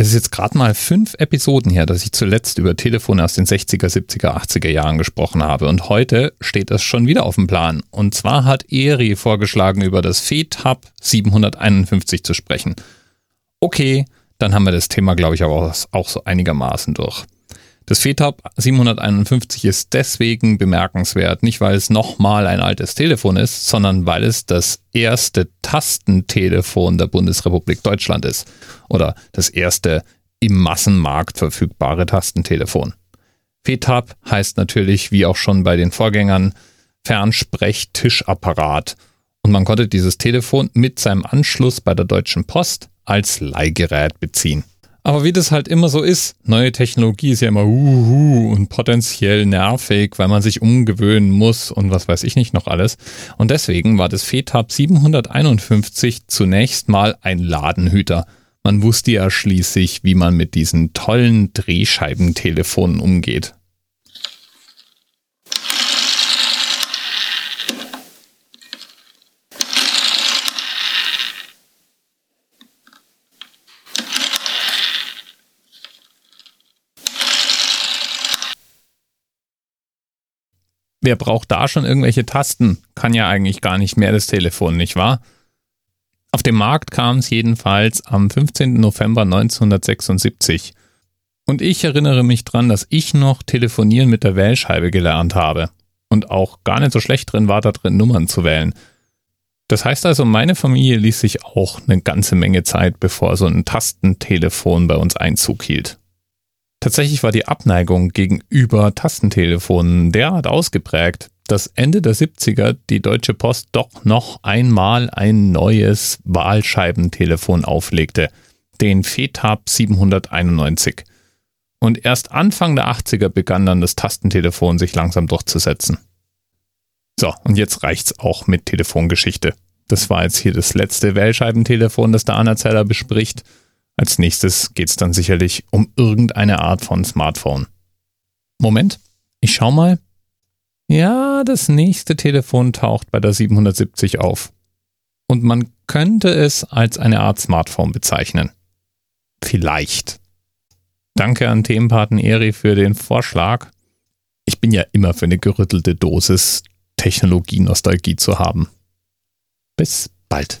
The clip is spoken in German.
Es ist jetzt gerade mal fünf Episoden her, dass ich zuletzt über Telefone aus den 60er, 70er, 80er Jahren gesprochen habe. Und heute steht das schon wieder auf dem Plan. Und zwar hat Eri vorgeschlagen, über das FETAB 751 zu sprechen. Okay, dann haben wir das Thema, glaube ich, aber auch so einigermaßen durch. Das FETAB 751 ist deswegen bemerkenswert, nicht weil es nochmal ein altes Telefon ist, sondern weil es das erste Tastentelefon der Bundesrepublik Deutschland ist. Oder das erste im Massenmarkt verfügbare Tastentelefon. FETAB heißt natürlich, wie auch schon bei den Vorgängern, Fernsprechtischapparat. Und man konnte dieses Telefon mit seinem Anschluss bei der Deutschen Post als Leihgerät beziehen. Aber wie das halt immer so ist, neue Technologie ist ja immer uhu und potenziell nervig, weil man sich umgewöhnen muss und was weiß ich nicht noch alles. Und deswegen war das FETAB 751 zunächst mal ein Ladenhüter. Man wusste ja schließlich, wie man mit diesen tollen Drehscheibentelefonen umgeht. Wer braucht da schon irgendwelche Tasten? Kann ja eigentlich gar nicht mehr das Telefon, nicht wahr? Auf den Markt kam es jedenfalls am 15. November 1976. Und ich erinnere mich dran, dass ich noch telefonieren mit der Wählscheibe gelernt habe. Und auch gar nicht so schlecht drin war, da drin Nummern zu wählen. Das heißt also, meine Familie ließ sich auch eine ganze Menge Zeit, bevor so ein Tastentelefon bei uns Einzug hielt. Tatsächlich war die Abneigung gegenüber Tastentelefonen derart ausgeprägt, dass Ende der 70er die Deutsche Post doch noch einmal ein neues Wahlscheibentelefon auflegte, den FETAB 791. Und erst Anfang der 80er begann dann das Tastentelefon sich langsam durchzusetzen. So, und jetzt reicht's auch mit Telefongeschichte. Das war jetzt hier das letzte Wählscheibentelefon, das der Anerzähler bespricht. Als nächstes geht es dann sicherlich um irgendeine Art von Smartphone. Moment, ich schau mal. Ja, das nächste Telefon taucht bei der 770 auf. Und man könnte es als eine Art Smartphone bezeichnen. Vielleicht. Danke an Themenpaten Eri für den Vorschlag. Ich bin ja immer für eine gerüttelte Dosis Technologie-Nostalgie zu haben. Bis bald.